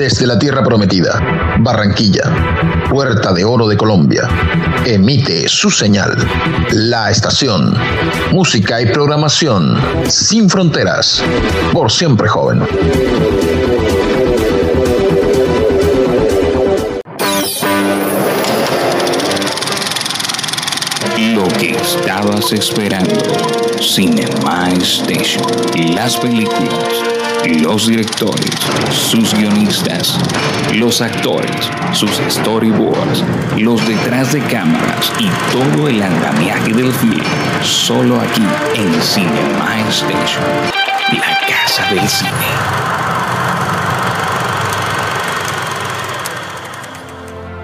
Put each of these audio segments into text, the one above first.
Desde la Tierra Prometida, Barranquilla, Puerta de Oro de Colombia, emite su señal. La estación, música y programación sin fronteras, por siempre joven. Lo que estabas esperando. Cinema Station. Las películas, los directores, sus guionistas, los actores, sus storyboards, los detrás de cámaras y todo el andamiaje del film. Solo aquí en Cinema Station. La casa del cine.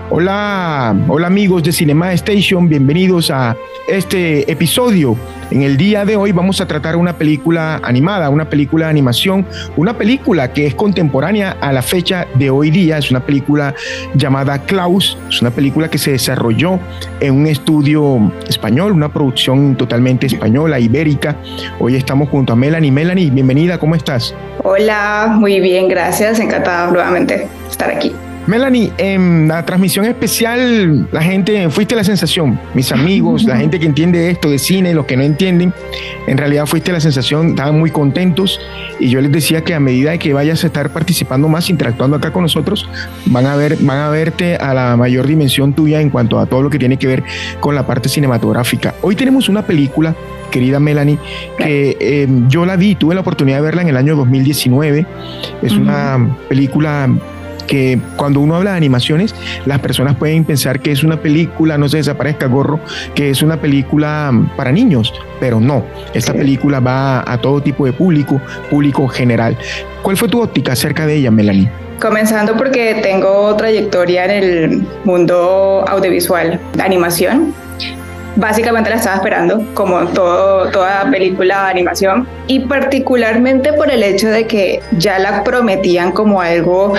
Hola, hola amigos de Cinema Station, bienvenidos a este episodio. En el día de hoy vamos a tratar una película animada, una película de animación, una película que es contemporánea a la fecha de hoy día. Es una película llamada Klaus, es una película que se desarrolló en un estudio español, una producción totalmente española, ibérica. Hoy estamos junto a Melanie. Melanie, bienvenida, ¿cómo estás? Hola, muy bien, gracias. Encantada nuevamente estar aquí. Melanie, en la transmisión especial, la gente, fuiste la sensación, mis amigos, la gente que entiende esto de cine, los que no entienden, en realidad fuiste la sensación, estaban muy contentos y yo les decía que a medida de que vayas a estar participando más, interactuando acá con nosotros, van a ver, van a verte a la mayor dimensión tuya en cuanto a todo lo que tiene que ver con la parte cinematográfica. Hoy tenemos una película querida Melanie, que eh, yo la vi, tuve la oportunidad de verla en el año 2019. Es una película que cuando uno habla de animaciones, las personas pueden pensar que es una película, no se desaparezca gorro, que es una película para niños, pero no, esta película va a todo tipo de público, público general. ¿Cuál fue tu óptica acerca de ella, Melanie? Comenzando porque tengo trayectoria en el mundo audiovisual, de animación básicamente la estaba esperando, como todo, toda película de animación, y particularmente por el hecho de que ya la prometían como algo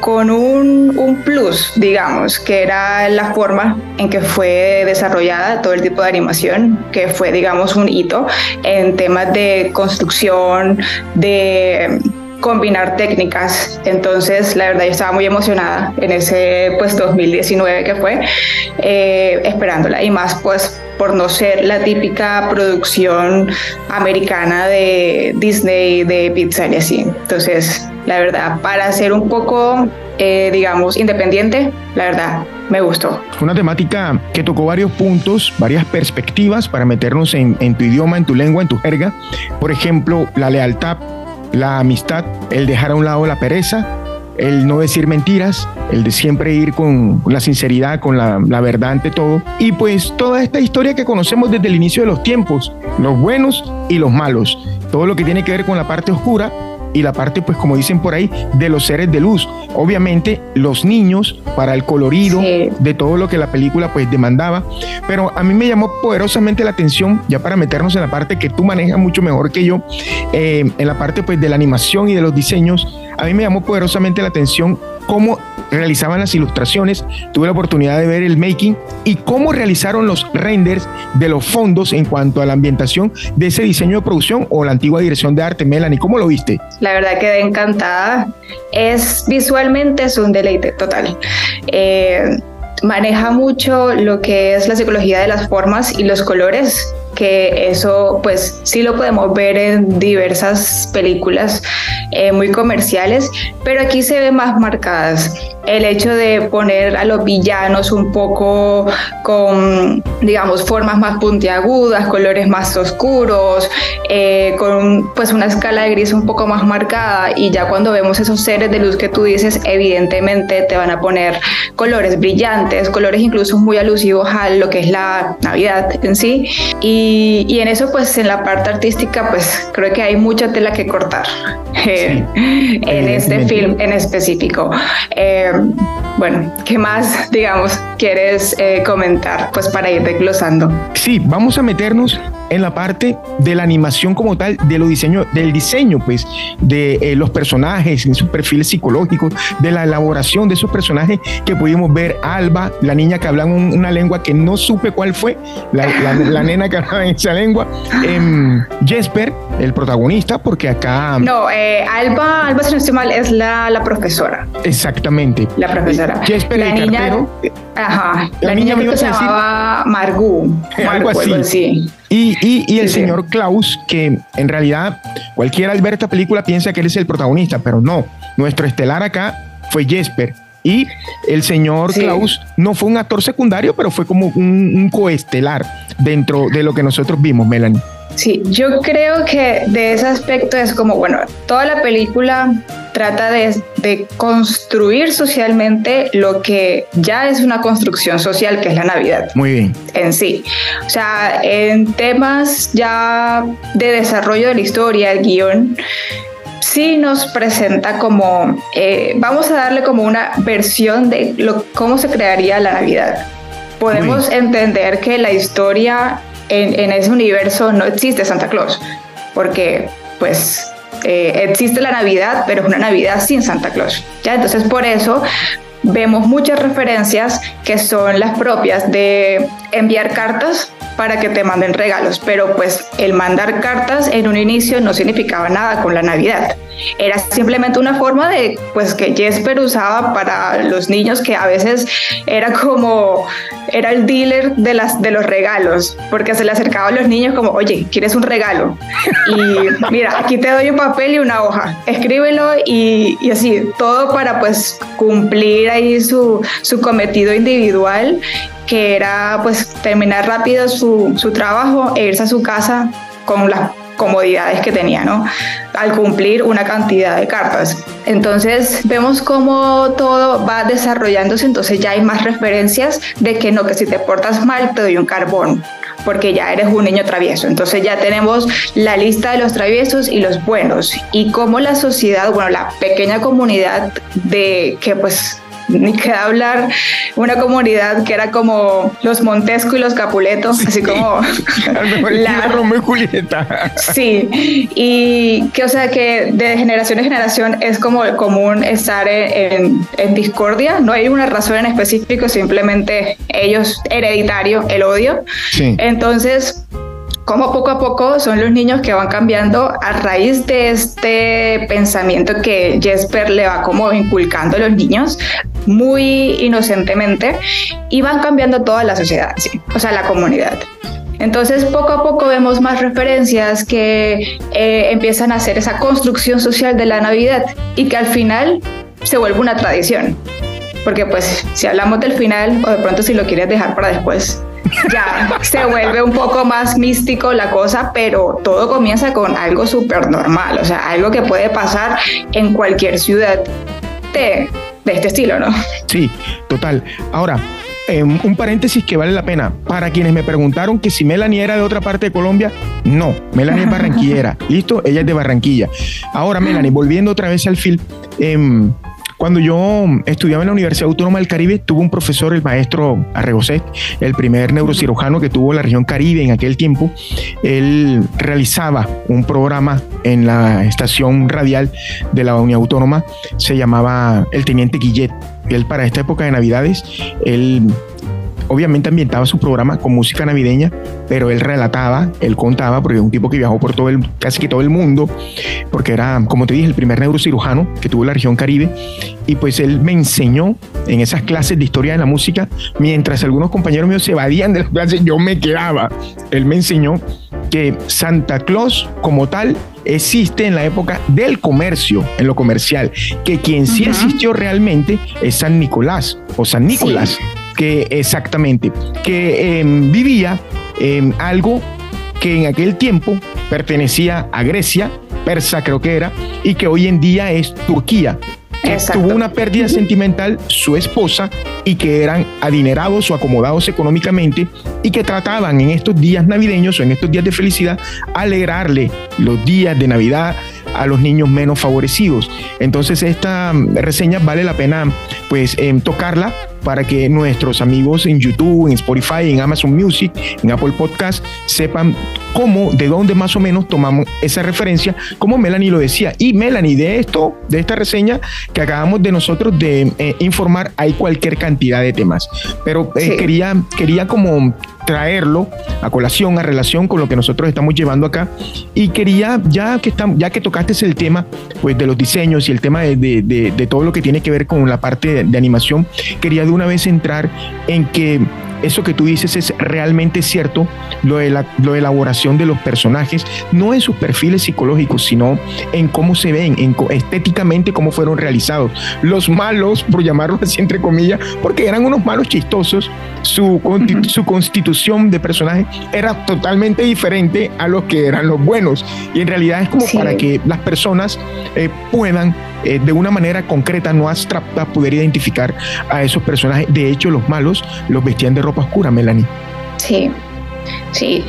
con un, un, plus, digamos, que era la forma en que fue desarrollada todo el tipo de animación, que fue, digamos, un hito en temas de construcción, de combinar técnicas. Entonces, la verdad, yo estaba muy emocionada en ese pues 2019 que fue, eh, esperándola. Y más pues por no ser la típica producción americana de Disney, de Pixar y así. Entonces, la verdad, para ser un poco, eh, digamos, independiente, la verdad, me gustó. Una temática que tocó varios puntos, varias perspectivas para meternos en, en tu idioma, en tu lengua, en tu jerga. Por ejemplo, la lealtad la amistad, el dejar a un lado la pereza, el no decir mentiras, el de siempre ir con la sinceridad, con la, verdad ante todo. Y pues toda esta historia que conocemos desde el inicio de los tiempos, los buenos y los malos, todo lo que tiene que ver con la parte oscura y la parte, pues como dicen por ahí, de los seres de luz. Obviamente los niños para el colorido de todo lo que la película pues demandaba, pero a mí me llamó poderosamente la atención, ya para meternos en la parte que tú manejas mucho mejor que yo, eh, en la parte pues de la animación y de los diseños, a mí me llamó poderosamente la atención cómo realizaban las ilustraciones, tuve la oportunidad de ver el making y cómo realizaron los renders de los fondos en cuanto a la ambientación de ese diseño de producción o la antigua dirección de arte. Melanie, ¿cómo lo viste? La verdad quedé encantada. Es visualmente es un deleite total. Eh, maneja mucho lo que es la psicología de las formas y los colores que eso pues sí lo podemos ver en diversas películas eh, muy comerciales, pero aquí se ve más marcadas el hecho de poner a los villanos un poco con, digamos, formas más puntiagudas, colores más oscuros, eh, con pues una escala de gris un poco más marcada y ya cuando vemos esos seres de luz que tú dices, evidentemente te van a poner colores brillantes, colores incluso muy alusivos a lo que es la Navidad en sí. Y, y en eso pues en la parte artística pues creo que hay mucha tela que cortar en este film en específico. Eh, eh, bueno, ¿qué más, digamos, quieres eh, comentar? Pues para ir desglosando. Sí, vamos a meternos en la parte de la animación como tal, de lo diseño, del diseño, pues, de eh, los personajes, en sus perfiles psicológicos, de la elaboración de esos personajes que pudimos ver. Alba, la niña que hablaba una lengua que no supe cuál fue, la, nena que hablaba en esa lengua. Em, Jesper, el protagonista, porque acá... No, eh, Alba, Alba, si no estoy mal, es la, la profesora. Exactamente. La profesora. Jesper, la el niña. Ajá. La, niña, niña se llamaba Margu. Algo así. Y, y, y, el señor Klaus, que en realidad cualquiera al ver esta película piensa que él es el protagonista, pero no. Nuestro estelar acá fue Jesper. Y el señor Klaus no fue un actor secundario, pero fue como un, un coestelar dentro de lo que nosotros vimos, Melanie. Sí, yo creo que de ese aspecto es como, bueno, toda la película trata de, de, construir socialmente lo que ya es una construcción social, que es la Navidad. Muy bien. En sí. O sea, en temas ya de desarrollo de la historia, el guion, sí nos presenta como, eh, vamos a darle como una versión de lo, cómo se crearía la Navidad. Podemos entender que la historia en, ese universo no existe Santa Claus, porque pues eh, existe la Navidad, pero es una Navidad sin Santa Claus. ¿ya? Entonces por eso vemos muchas referencias que son las propias de enviar cartas para que te manden regalos, pero pues el mandar cartas en un inicio no significaba nada con la Navidad. Era simplemente una forma de pues que Jesper usaba para los niños que a veces era como era el dealer de las de los regalos, porque se le acercaba a los niños como, "Oye, ¿quieres un regalo?" Y mira, aquí te doy un papel y una hoja. Escríbelo y, y así, todo para pues cumplir ahí su su cometido individual que era pues terminar rápido su, su trabajo e irse a su casa con las comodidades que tenía, ¿no? Al cumplir una cantidad de cartas. Entonces vemos cómo todo va desarrollándose, entonces ya hay más referencias de que no, que si te portas mal te doy un carbón, porque ya eres un niño travieso. Entonces ya tenemos la lista de los traviesos y los buenos y cómo la sociedad, bueno, la pequeña comunidad de que pues ni queda hablar, una comunidad que era como los Montesco y los Capuleto, así como la Romeo y Julieta. Sí, y que o sea que de generación en generación es como común estar en, en discordia, no hay una razón en específico, simplemente ellos hereditario, el odio. Sí. Entonces, como poco a poco son los niños que van cambiando a raíz de este pensamiento que Jesper le va como inculcando a los niños muy inocentemente y van cambiando toda la sociedad, ¿sí? o sea, la comunidad. Entonces, poco a poco vemos más referencias que eh, empiezan a hacer esa construcción social de la Navidad y que al final se vuelve una tradición. Porque pues si hablamos del final, o de pronto si lo quieres dejar para después, ya se vuelve un poco más místico la cosa, pero todo comienza con algo súper normal, o sea, algo que puede pasar en cualquier ciudad de, de este estilo, ¿no? Sí, total. Ahora, eh, un paréntesis que vale la pena. Para quienes me preguntaron que si Melanie era de otra parte de Colombia, no, Melanie es barranquillera. ¿Listo? Ella es de Barranquilla. Ahora, Melanie, volviendo otra vez al film, eh, cuando yo estudiaba en la Universidad Autónoma del Caribe, tuvo un profesor, el maestro Arregoset, el primer neurocirujano que tuvo la región Caribe en aquel tiempo. Él realizaba un programa en la estación radial de la Unión Autónoma, se llamaba El Teniente Guillet. Él para esta época de Navidades, él obviamente ambientaba su programa con música navideña, pero él relataba, él contaba, porque es un tipo que viajó por todo el, casi que todo el mundo, porque era, como te dije, el primer neurocirujano que tuvo la región Caribe, y pues él me enseñó en esas clases de historia de la música, mientras algunos compañeros míos se evadían de las clases, yo me quedaba. Él me enseñó que Santa Claus como tal existe en la época del comercio, en lo comercial, que quien sí existió realmente es San Nicolás o San Nicolás que exactamente, que em, vivía en algo que en aquel tiempo pertenecía a Grecia, persa creo que era, y que hoy en día es Turquía. Que tuvo una pérdida sentimental su esposa y que eran adinerados o acomodados económicamente y que trataban en estos días navideños o en estos días de felicidad alegrarle los días de Navidad a los niños menos favorecidos. Entonces esta mm, reseña vale la pena pues em, tocarla para que nuestros amigos en YouTube, en Spotify, en Amazon Music, en Apple Podcast sepan cómo, de dónde más o menos tomamos esa referencia, como Melanie lo decía. Y Melanie, de esto, de esta reseña que acabamos de nosotros de eh, informar, hay cualquier cantidad de temas. Pero eh, quería, quería como traerlo a colación, a relación con lo que nosotros estamos llevando acá. Y quería, ya que, estamos, ya que tocaste el tema pues, de los diseños y el tema de, de, de, todo lo que tiene que ver con la parte de animación, quería de una vez entrar en que eso que tú dices es realmente cierto, lo de la, lo de elaboración de los personajes, no en sus perfiles psicológicos, sino en cómo se ven, en estéticamente cómo fueron realizados. Los malos, por llamarlos así entre comillas, porque eran unos malos chistosos, su, su constitución de personaje era totalmente diferente a los que eran los buenos. Y en realidad es como para que las personas eh, puedan eh, de una manera concreta, no abstracta, poder identificar a esos personajes. De hecho, los malos los vestían de ropa oscura, Melanie. Sí, sí.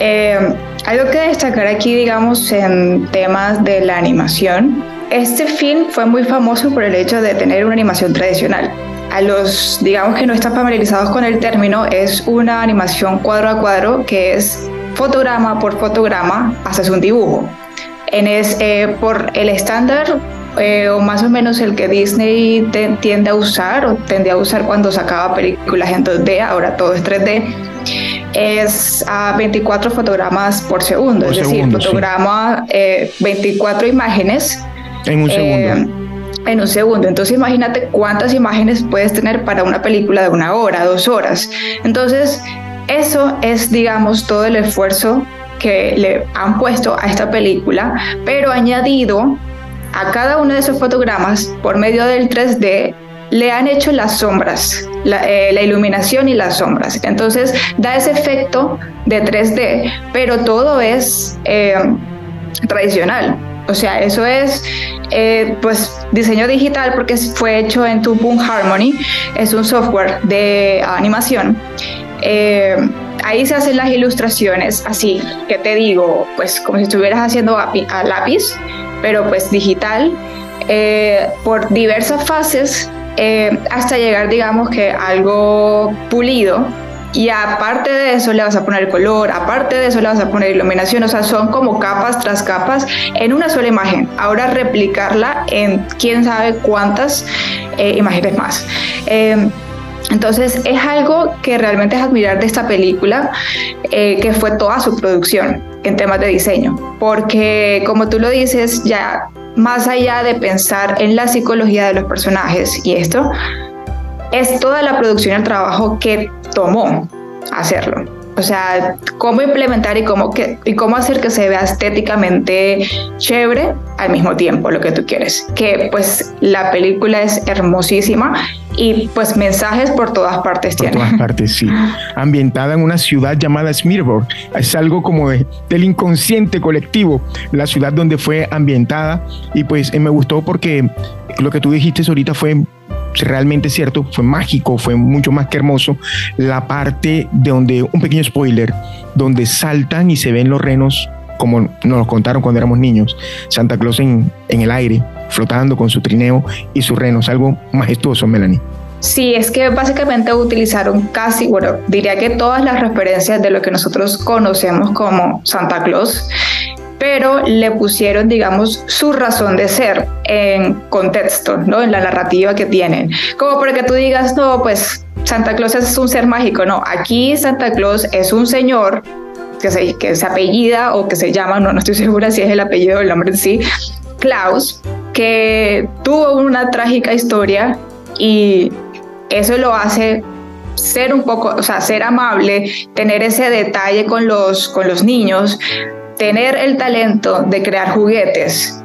Eh, algo que destacar aquí, digamos, en temas de la animación, este film fue muy famoso por el hecho de tener una animación tradicional. A los, digamos que no están familiarizados con el término, es una animación cuadro a cuadro que es fotograma por fotograma, haces un dibujo. En es, eh, por el estándar eh, o más o menos el que Disney tiende a usar o tendía a usar cuando sacaba películas en 2D, ahora todo es 3D, es a 24 fotogramas por segundo, es decir, fotograma 24 eh, imágenes. En un segundo. Eh, en un segundo. Entonces imagínate cuántas imágenes puedes tener para una película de una hora, dos horas. Entonces, eso es, digamos, todo el esfuerzo que le han puesto a esta película, pero añadido a cada uno de esos fotogramas, por medio del 3D, le han hecho las sombras, la, eh, iluminación y las sombras. Entonces da ese efecto de 3D, pero todo es eh, tradicional. O sea, eso es eh, pues diseño digital porque fue hecho en Boom Harmony, es un software de animación. ahí se hacen las ilustraciones así, que te digo, pues como si estuvieras haciendo a lápiz pero pues digital, eh, por diversas fases eh, hasta llegar, digamos que algo pulido. Y aparte de eso le vas a poner color, aparte de eso le vas a poner iluminación, o sea, son como capas tras capas en una sola imagen. Ahora replicarla en quién sabe cuántas eh, imágenes más. Entonces es algo que realmente es admirar de esta película, que fue toda su producción en temas de diseño, porque como tú lo dices, ya más allá de pensar en la psicología de los personajes y esto, es toda la producción y el trabajo que tomó hacerlo. O sea, cómo implementar y cómo, que, y cómo hacer que se vea estéticamente chévere al mismo tiempo lo que tú quieres. Que pues la película es hermosísima y pues mensajes por todas partes por todas partes, sí. Ambientada en una ciudad llamada Smirborg. Es algo como del inconsciente colectivo, la ciudad donde fue ambientada. Y pues eh, me gustó porque lo que tú dijiste ahorita fue realmente cierto, fue mágico, fue mucho más que hermoso. La parte de donde, un pequeño spoiler, donde saltan y se ven los renos, como nos lo contaron cuando éramos niños, Santa Claus en, en el aire, flotando con su trineo y sus renos, algo majestuoso, Melanie. Sí, es que básicamente utilizaron casi, bueno, diría que todas las referencias de lo que nosotros conocemos como Santa Claus pero le pusieron, digamos, su razón de ser en contexto, ¿no? En la narrativa que tienen. Como porque tú digas, no, pues Santa Claus es un ser mágico, no, aquí Santa Claus es un señor que se, que se apellida o que se llama, no, no estoy segura si es el apellido o el nombre en sí, Klaus, que tuvo una trágica historia y eso lo hace ser un poco, o sea, ser amable, tener ese detalle con los, con los niños, tener el talento de crear juguetes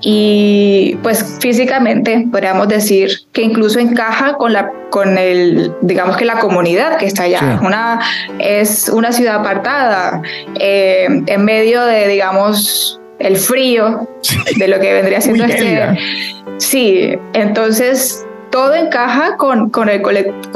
y pues físicamente podríamos decir que incluso encaja con la con el digamos que la comunidad que está allá. Una es una ciudad apartada eh, en medio de digamos el frío de lo que vendría siendo este sí entonces todo encaja con, con, el, con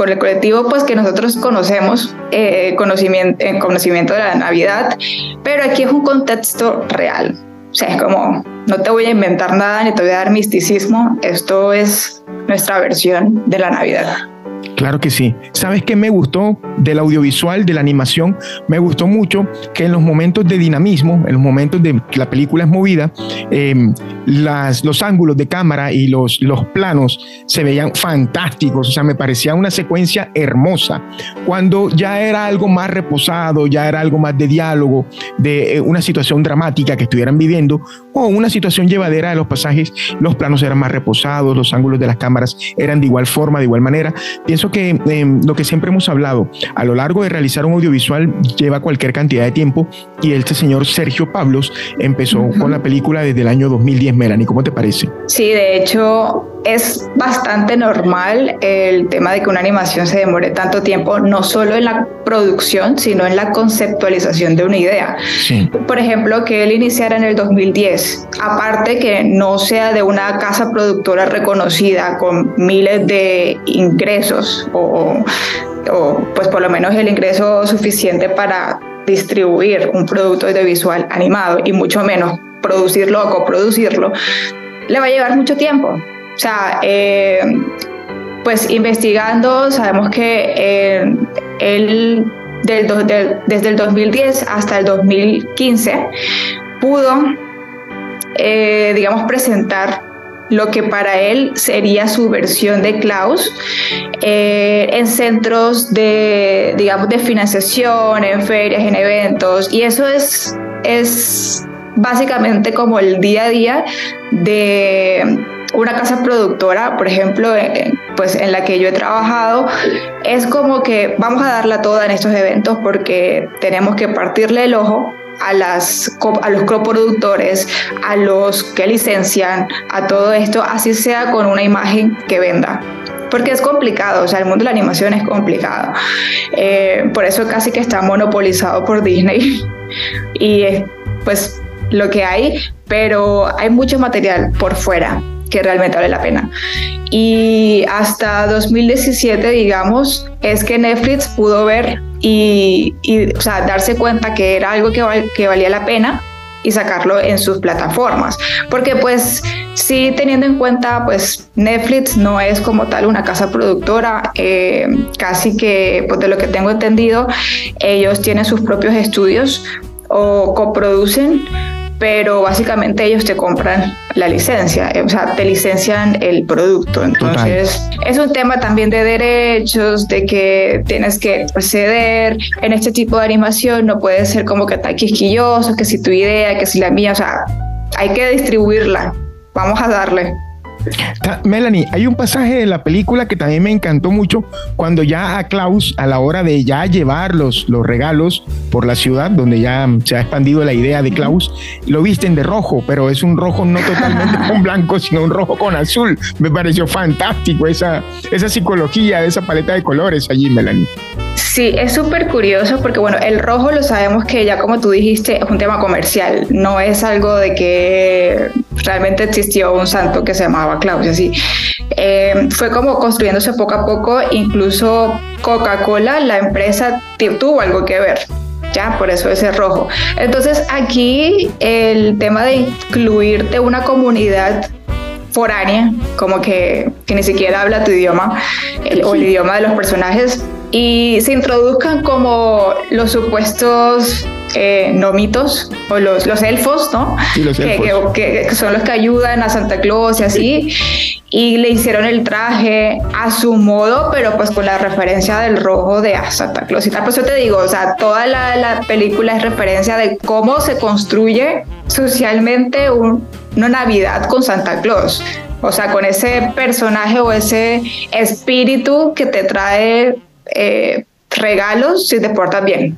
el colectivo pues, que nosotros conocemos, eh, conocimiento, en conocimiento de la Navidad, pero aquí es un contexto real. O sea, es como, no te voy a inventar nada ni te voy a dar misticismo, esto es nuestra versión de la Navidad. Claro que sí. ¿Sabes qué me gustó del audiovisual, de la animación? Me gustó mucho que en los momentos de dinamismo, en los momentos de que la película es movida, em, los ángulos de cámara y los, los planos se veían fantásticos. O sea, me parecía una secuencia hermosa. Cuando ya era algo más reposado, ya era algo más de diálogo, de eh, una situación dramática que estuvieran viviendo, o una situación llevadera de los pasajes, los planos eran más reposados, los ángulos de las cámaras eran de igual forma, de igual manera. Pienso que em, lo que siempre hemos hablado, a lo largo de realizar un audiovisual lleva cualquier cantidad de tiempo y este señor Sergio Pablos empezó con la película desde el año 2010. Melanie, ¿cómo te parece? Sí, de hecho es bastante normal el tema de que una animación se demore tanto tiempo, no solo en la producción, sino en la conceptualización de una idea. Sí. Por ejemplo, que él iniciara en el 2010, aparte que no sea de una casa productora reconocida con miles de ingresos o, o pues por lo menos el ingreso suficiente para distribuir un producto audiovisual animado y mucho menos producirlo o coproducirlo, le va a llevar mucho tiempo. O sea, eh, pues investigando, sabemos que eh, él desde el 2010 hasta el 2015 pudo, eh, digamos, presentar lo que para él sería su versión de Klaus en centros de, digamos, de financiación, en ferias, en eventos, y eso es, es básicamente como el día a día de una casa productora, por ejemplo, eh, pues en la que yo he trabajado, es como que vamos a darla toda en estos eventos porque tenemos que partirle el ojo a, los coproductores, a los que licencian, a todo esto, así sea con una imagen que venda. Porque es complicado, o sea, el mundo de la animación es complicado. Eh, por eso casi que está monopolizado por Disney. y pues lo que hay, pero hay mucho material por fuera que realmente vale la pena. Y hasta 2017, digamos, es que Netflix pudo ver y, o sea, darse cuenta que era algo que, que valía la pena y sacarlo en sus plataformas. Porque pues sí teniendo en cuenta pues Netflix no es como tal una casa productora, eh, casi que pues de lo que tengo entendido ellos tienen sus propios estudios o coproducen pero básicamente ellos te compran la licencia, eh, o sea, te licencian el producto. Entonces, es un tema también de derechos, de que tienes que ceder en este tipo de animación, no puede ser como que tan quisquilloso, que si tu idea, que si la mía, o sea, hay que distribuirla. Vamos a darle. Melanie, hay un pasaje de la película que también me encantó mucho cuando ya a Klaus, a la hora de ya llevar los, los regalos por la ciudad, donde ya se ha expandido la idea de Klaus, lo visten de rojo, pero es un rojo no totalmente con blanco, sino un rojo con azul. Me pareció fantástico esa, esa psicología, esa paleta de colores allí, Melanie. Sí, es súper curioso porque, bueno, el rojo lo sabemos que ya como tú dijiste es un tema comercial, no es algo de que realmente existió un santo que se llamaba Claudio, así. Eh, fue como construyéndose poco a poco, incluso Coca-Cola, la empresa, tuvo algo que ver. Ya, por eso ese rojo. Entonces aquí el tema de incluirte una comunidad foránea, como que, que ni siquiera habla tu idioma o el idioma de los personajes, y se introduzcan como los supuestos eh, nomitos o los, los elfos, ¿no? los elfos. Que, son los que ayudan a Santa Claus y así. Y le hicieron el traje a su modo, pero pues con la referencia del rojo de Santa Claus y tal. Por eso te digo, o sea, toda la, la película es referencia de cómo se construye socialmente una Navidad con Santa Claus. O sea, con ese personaje o ese espíritu que te trae eh, regalos si te portas bien.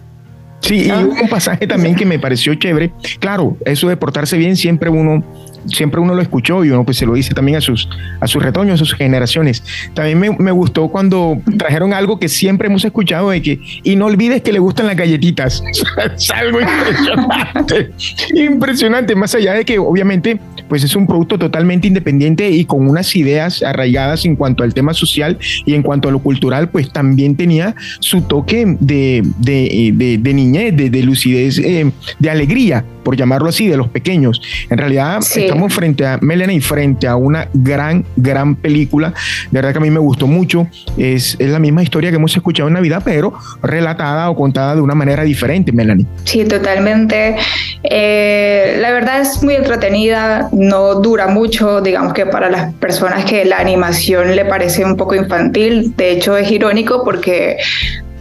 Sí, y un pasaje también que me pareció chévere. Claro, eso de portarse bien siempre uno siempre uno lo escuchó y uno pues se lo dice también a sus, a sus retoños, a sus generaciones. También me, me gustó cuando trajeron algo que siempre hemos escuchado de que, y no olvides que le gustan las galletitas. es algo impresionante, impresionante, más allá de que obviamente pues es un producto totalmente independiente y con unas ideas arraigadas en cuanto al tema social y en cuanto a lo cultural, pues también tenía su toque de, de, de, de niñez, de, lucidez, eh, de alegría por llamarlo así, de los pequeños. En realidad estamos frente a Melanie, frente a una gran, gran película. De verdad que a mí me gustó mucho. Es, es la misma historia que hemos escuchado en Navidad, pero relatada o contada de una manera diferente, Melanie. Sí, totalmente. Eh, la verdad es muy entretenida, no dura mucho, digamos que para las personas que la animación le parece un poco infantil, de hecho es irónico porque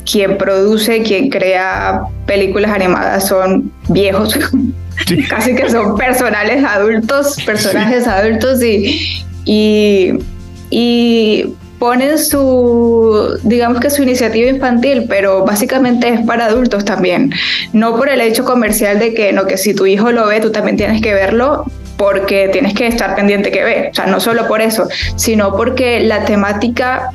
quien produce, quien crea películas animadas son viejos, casi que son personales adultos, personajes adultos y, y, y ponen su, digamos que su iniciativa infantil, pero básicamente es para adultos también. No por el hecho comercial de que, no, que si tu hijo lo ve, tú también tienes que verlo, porque tienes que estar pendiente que ve. O sea, no solo por eso, sino porque la temática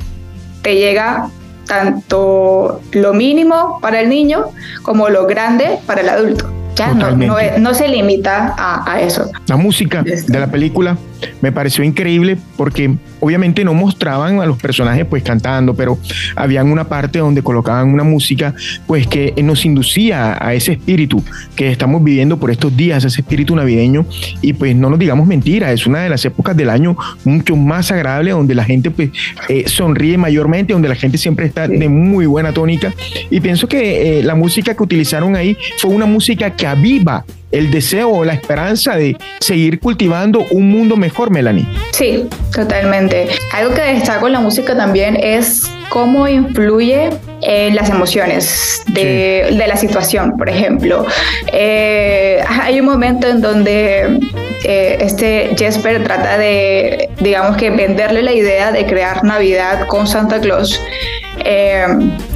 te llega tanto lo mínimo para el niño como lo grande para el adulto. Ya no, no, se limita a, a, eso. La música de la película me pareció increíble porque obviamente no mostraban a los personajes pues cantando, pero habían una parte donde colocaban una música pues que nos inducía a ese espíritu que estamos viviendo por estos días, ese espíritu navideño. Y pues no nos digamos mentira, es una de las épocas del año mucho más agradable donde la gente pues eh, sonríe mayormente, donde la gente siempre está de muy buena tónica. Y pienso que eh, la música que utilizaron ahí fue una música que aviva el deseo o la esperanza de seguir cultivando un mundo mejor, Melanie. Sí, totalmente. Algo que destaco en la música también es cómo influye en las emociones de, la situación, por ejemplo. Eh, hay un momento en donde eh, este Jesper trata de, digamos que, venderle la idea de crear Navidad con Santa Claus. Eh,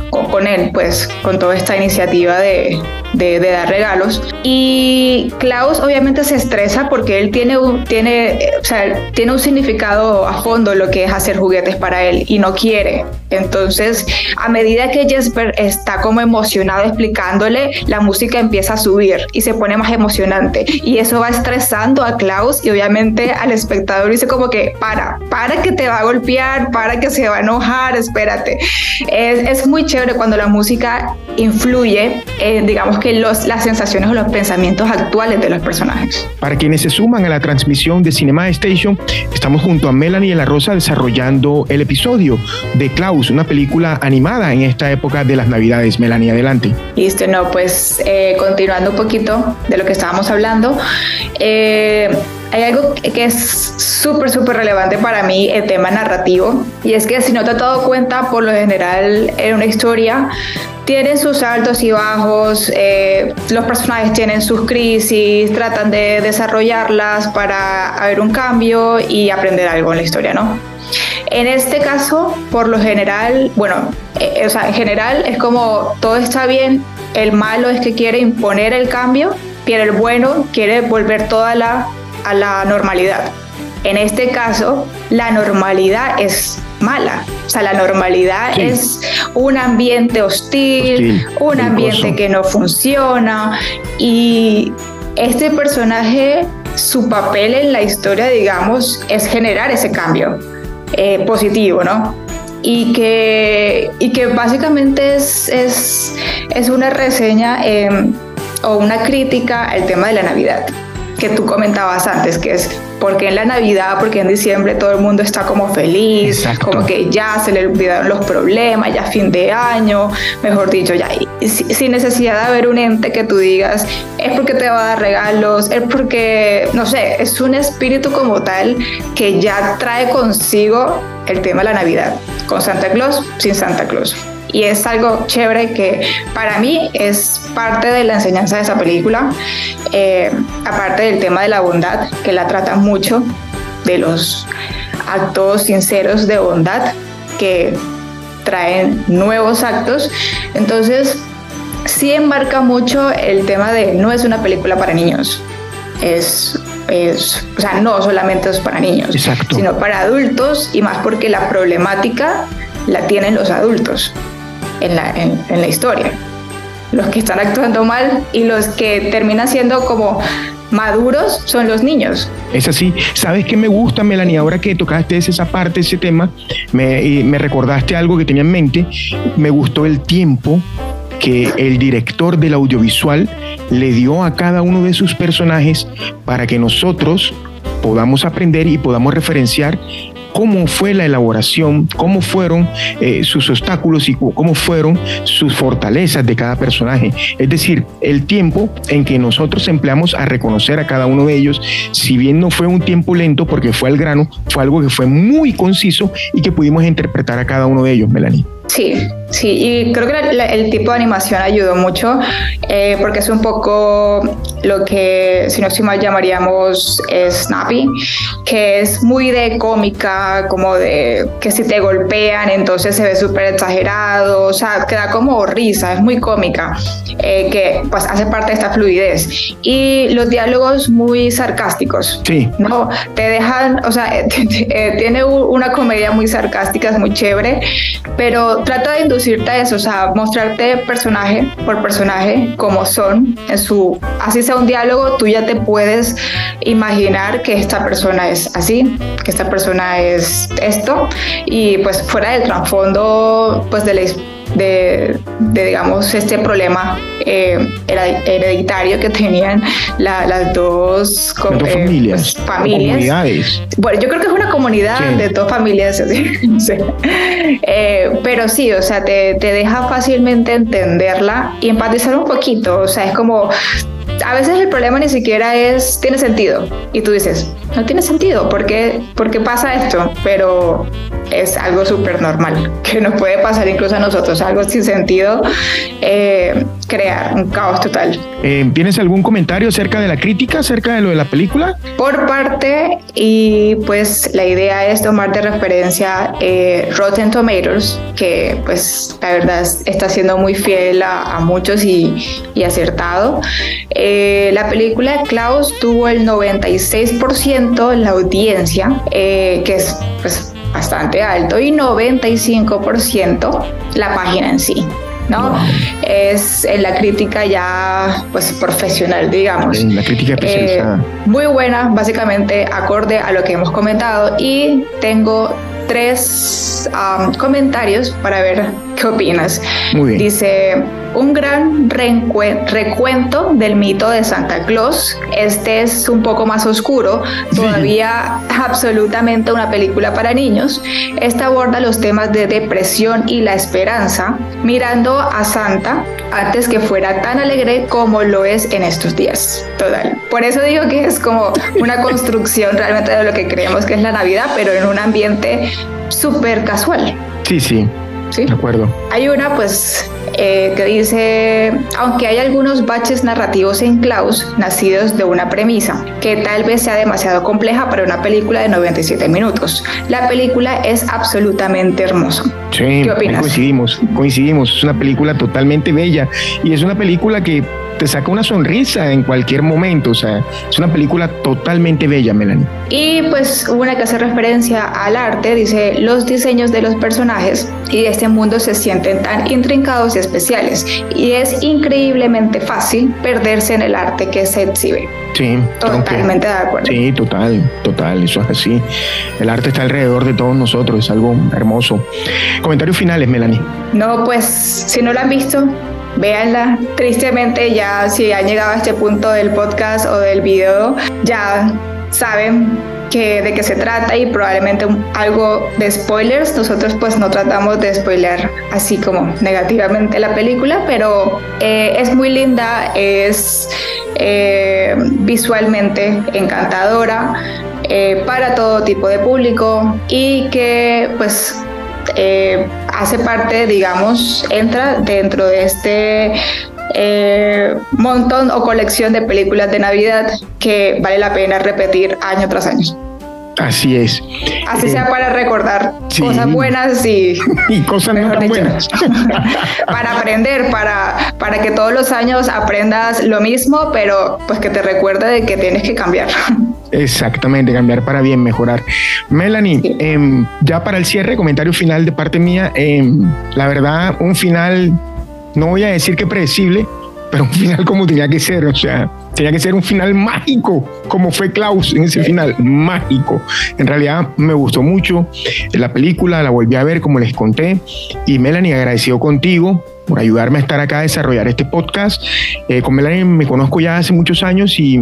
con, él, pues, con toda esta iniciativa de, de, dar regalos. Y Klaus obviamente se estresa porque él tiene un, tiene, o sea, tiene un significado a fondo lo que es hacer juguetes para él y no quiere. Entonces, a medida que Jesper está como emocionado explicándole, la música empieza a subir y se pone más emocionante. Y eso va estresando a Klaus y obviamente al espectador dice como que, para, para que te va a golpear, para que se va a enojar, espérate. Es, es muy chévere cuando la música influye, en, digamos que los, las sensaciones o los pensamientos actuales de los personajes. Para quienes se suman a la transmisión de Cinema Station, estamos junto a Melanie de la Rosa desarrollando el episodio de Klaus, una película animada en esta época de las Navidades. Melanie, adelante. Listo, no, pues eh, continuando un poquito de lo que estábamos hablando. Eh, hay algo que es súper, súper relevante para mí, el tema narrativo, y es que si no te has dado cuenta, por lo general en una historia tienen sus altos y bajos, eh, los personajes tienen sus crisis, tratan de desarrollarlas para haber un cambio y aprender algo en la historia, ¿no? En este caso, por lo general, bueno, eh, o sea, en general es como todo está bien, el malo es que quiere imponer el cambio, pero el bueno quiere volver toda la a la normalidad. En este caso, la normalidad es mala. O sea, la normalidad es un ambiente hostil, un ambiente que no funciona. Y este personaje, su papel en la historia, digamos, es generar ese cambio eh, positivo, ¿no? Y que, y que básicamente es, es, es una reseña em, o una crítica al tema de la Navidad que tú comentabas antes, que es porque en la Navidad, porque en diciembre todo el mundo está como feliz, como que ya se le olvidaron los problemas, ya fin de año, mejor dicho, ya. Sin necesidad de haber un ente que tú digas, es porque te va a dar regalos, es porque, no sé, es un espíritu como tal que ya trae consigo el tema de la Navidad, con Santa Claus, sin Santa Claus y es algo chévere que para mí es parte de la enseñanza de esa película, eh, aparte del tema de la bondad, que la trata mucho, de los actos sinceros de bondad que traen nuevos actos. Entonces, sí enmarca mucho el tema de no es una película para niños, es es, o sea, no solamente es para niños, sino para adultos y más porque la problemática la tienen los adultos en la, en, la historia. Los que están actuando mal y los que terminan siendo como maduros son los niños. Es así. ¿Sabes qué me gusta, Melanie? Ahora que tocaste esa parte, ese tema, me, me recordaste algo que tenía en mente. Me gustó el tiempo que el director del audiovisual le dio a cada uno de sus personajes para que nosotros podamos aprender y podamos referenciar cómo fue la elaboración, cómo fueron eh, sus obstáculos y cómo fueron sus fortalezas de cada personaje. Es decir, el tiempo en que nosotros empleamos a reconocer a cada uno de ellos, si bien no fue un tiempo lento porque fue al grano, fue algo que fue muy conciso y que pudimos interpretar a cada uno de ellos, Melanie. Sí, sí, y creo que el tipo de animación ayudó mucho eh, porque es un poco lo que, si no estoy mal, llamaríamos snappy, que es muy de cómica, como de que si te golpean, entonces se ve súper exagerado, o sea, queda como risa, es muy cómica, eh, que pues hace parte de esta fluidez. Y los diálogos muy sarcásticos, sí. ¿no? Te dejan, o sea, eh, tiene una comedia muy sarcástica, es muy chévere, pero trata de inducirte a eso, o sea, mostrarte personaje por personaje como son, en su, así sea un diálogo, tú ya te puedes imaginar que esta persona es así, que esta persona es esto, y pues fuera del trasfondo, pues de la de, digamos, este problema eh, hereditario que tenían las dos, eh, familias. familias. Bueno, yo creo que es una comunidad de dos familias, eh, pero sí, o sea, te, te deja fácilmente entenderla y empatizar un poquito, o sea, es como a veces el problema ni siquiera es, tiene sentido. Y tú dices, no tiene sentido, ¿por qué, pasa esto? Pero es algo súper normal, que nos puede pasar incluso a nosotros, algo sin sentido, eh, crear un caos total. Eh, ¿Tienes algún comentario acerca de la crítica, acerca de lo de la película? Por parte, y pues la idea es tomar de referencia eh, Rotten Tomatoes, que pues la verdad está siendo muy fiel a, muchos y, y acertado. Eh, la película Klaus tuvo el 96% en la audiencia, eh, que es pues, bastante alto, y 95% la página en sí. ¿no? Es en la crítica ya pues profesional, digamos. En la crítica eh, especializada. muy buena, básicamente acorde a lo que hemos comentado y tengo tres comentarios para ver qué opinas. Muy bien. Dice, un gran recuento del mito de Santa Claus. Este es un poco más oscuro, todavía absolutamente una película para niños. Esta aborda los temas de depresión y la esperanza, mirando a Santa antes que fuera tan alegre como lo es en estos días. Total. Por eso digo que es como una construcción realmente de lo que creemos que es la Navidad, pero en un ambiente súper casual. Sí, sí. Sí. De acuerdo. Hay una, pues, eh, que dice, aunque hay algunos baches narrativos en Klaus, nacidos de una premisa, que tal vez sea demasiado compleja para una película de 97 minutos. La película es absolutamente hermosa. Sí, ¿Qué opinas? coincidimos, coincidimos. Es una película totalmente bella y es una película que te saca una sonrisa en cualquier momento. O sea, es una película totalmente bella, Melanie. Y pues una que hace referencia al arte, dice, los diseños de los personajes y de este mundo se sienten tan intrincados especiales. Y es increíblemente fácil perderse en el arte que se exhibe. Sí, totalmente de acuerdo. Sí, total, total, eso es así. El arte está alrededor de todos nosotros, es algo hermoso. Comentarios finales, Melanie. No, pues si no lo han visto, véanla. Tristemente ya si han llegado a este punto del podcast o del video, ya saben que, de qué se trata y probablemente algo de spoilers. Nosotros pues no tratamos de spoiler así como negativamente la película, pero eh, es muy linda, es eh, visualmente encantadora. Eh, para todo tipo de público y que pues eh, hace parte, digamos, entra dentro de este eh, montón o colección de películas de Navidad que vale la pena repetir año tras año. Así es. Así sea eh, para recordar cosas buenas y, y cosas no tan buenas. para aprender, para, para que todos los años aprendas lo mismo, pero pues que te recuerde de que tienes que cambiar. Exactamente, cambiar para bien, mejorar. Melanie, em, ya para el cierre, comentario final de parte mía, em, la verdad, un final, no voy a decir que predecible, pero un final como tenía que ser, o sea, tenía que ser un final mágico, como fue Klaus en ese final, mágico. En realidad me gustó mucho la película, la volví a ver como les conté, y Melanie, agradecido contigo por ayudarme a estar acá a desarrollar este podcast. Eh, con Melanie me conozco ya hace muchos años y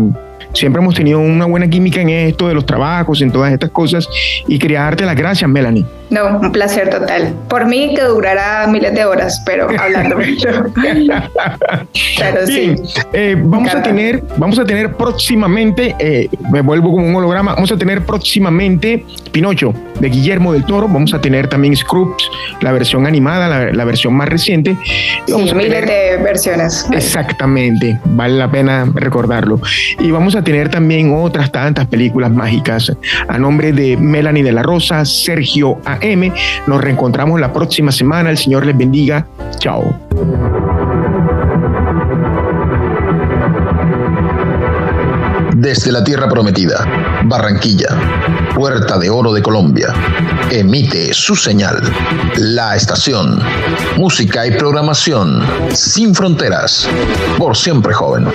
siempre hemos tenido una buena química en esto de los trabajos, en todas estas cosas. Y quería darte las gracias, Melanie. No, un placer total. Por mí que durará miles de horas, pero hablando. claro, sí. Eh, vamos a tener, vamos a tener próximamente, eh, me vuelvo como un holograma, vamos a tener próximamente Pinocho de Guillermo del Toro, vamos a tener también Scrubs, la versión animada, la, versión más reciente. Sí, miles de versiones. Exactamente, vale la pena recordarlo. Y vamos a tener también otras tantas películas mágicas a nombre de Melanie de la Rosa, Sergio AM. Nos reencontramos la próxima semana. El Señor les bendiga. Chao. Desde la Tierra Prometida, Barranquilla, Puerta de Oro de Colombia, emite su señal, la estación, música y programación sin fronteras, por siempre joven.